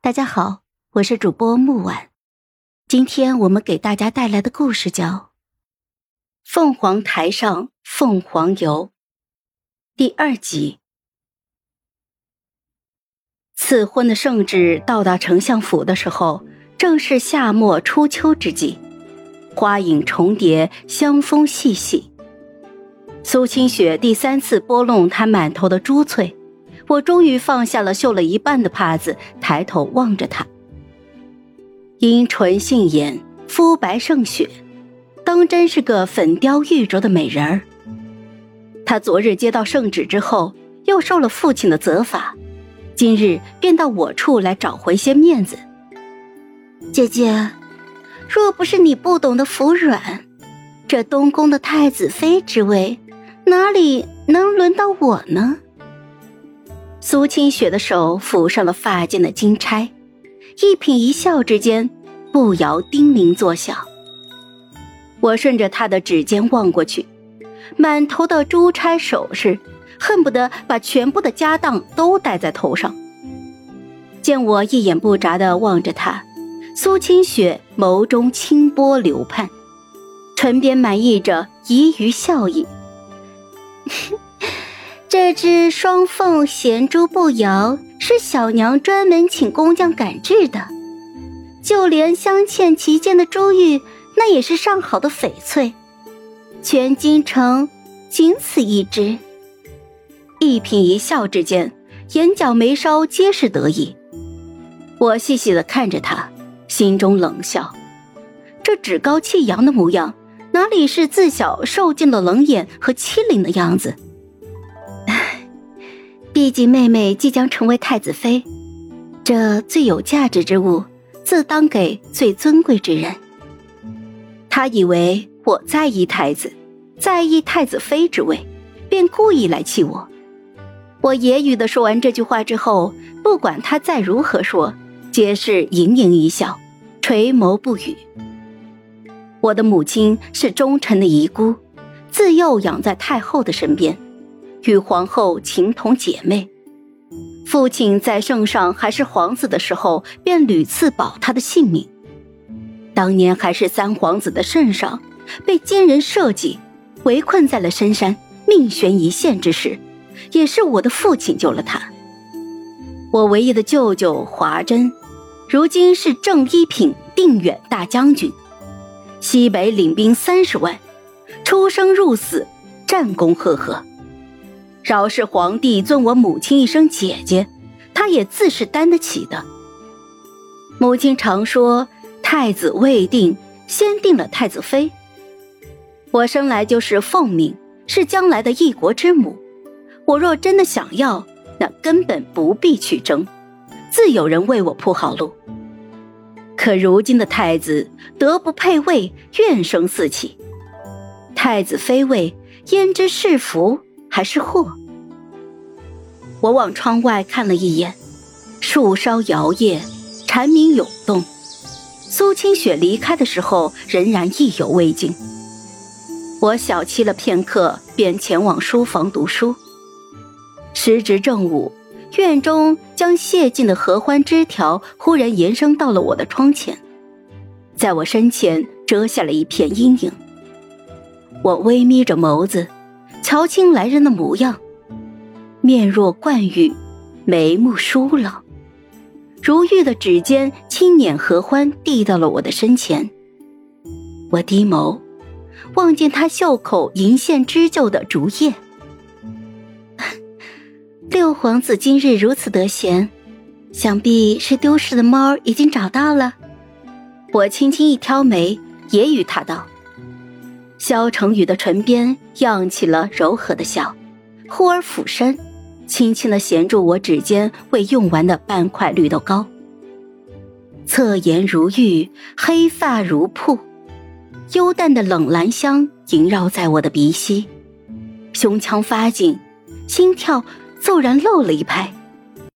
大家好，我是主播木婉。今天我们给大家带来的故事叫《凤凰台上凤凰游》第二集。赐婚的圣旨到达丞相府的时候，正是夏末初秋之际，花影重叠，香风细细。苏清雪第三次拨弄她满头的珠翠。我终于放下了绣了一半的帕子，抬头望着他，阴唇杏眼，肤白胜雪，当真是个粉雕玉琢的美人儿。他昨日接到圣旨之后，又受了父亲的责罚，今日便到我处来找回些面子。姐姐，若不是你不懂得服软，这东宫的太子妃之位，哪里能轮到我呢？苏清雪的手抚上了发间的金钗，一颦一笑之间，不由叮铃作响。我顺着她的指尖望过去，满头的珠钗首饰，恨不得把全部的家当都戴在头上。见我一眼不眨的望着她，苏清雪眸中清波流盼，唇边满溢着揶揄笑意。这只双凤衔珠步摇是小娘专门请工匠赶制的，就连镶嵌其间的珠玉，那也是上好的翡翠，全京城仅此一只。一颦一笑之间，眼角眉梢皆是得意。我细细的看着他，心中冷笑：这趾高气扬的模样，哪里是自小受尽了冷眼和欺凌的样子？毕竟妹妹即将成为太子妃，这最有价值之物，自当给最尊贵之人。他以为我在意太子，在意太子妃之位，便故意来气我。我揶揄的说完这句话之后，不管他再如何说，皆是盈盈一笑，垂眸不语。我的母亲是忠臣的遗孤，自幼养在太后的身边。与皇后情同姐妹，父亲在圣上还是皇子的时候，便屡次保他的性命。当年还是三皇子的圣上，被奸人设计，围困在了深山，命悬一线之时，也是我的父亲救了他。我唯一的舅舅华珍，如今是正一品定远大将军，西北领兵三十万，出生入死，战功赫赫。饶是皇帝尊我母亲一声姐姐，他也自是担得起的。母亲常说：“太子未定，先定了太子妃。”我生来就是凤命，是将来的一国之母。我若真的想要，那根本不必去争，自有人为我铺好路。可如今的太子德不配位，怨声四起。太子妃位，焉知是福？还是祸。我往窗外看了一眼，树梢摇曳，蝉鸣涌动。苏清雪离开的时候，仍然意犹未尽。我小憩了片刻，便前往书房读书。时值正午，院中将谢尽的合欢枝条忽然延伸到了我的窗前，在我身前遮下了一片阴影。我微眯着眸子。瞧清来人的模样，面若冠玉，眉目疏冷，如玉的指尖轻捻合欢，递到了我的身前。我低眸，望见他袖口银线织就的竹叶。六皇子今日如此得闲，想必是丢失的猫已经找到了。我轻轻一挑眉，也与他道。萧成宇的唇边漾起了柔和的笑，忽而俯身，轻轻的衔住我指尖未用完的半块绿豆糕。侧颜如玉，黑发如瀑，幽淡的冷兰香萦绕在我的鼻息，胸腔发紧，心跳骤然漏了一拍。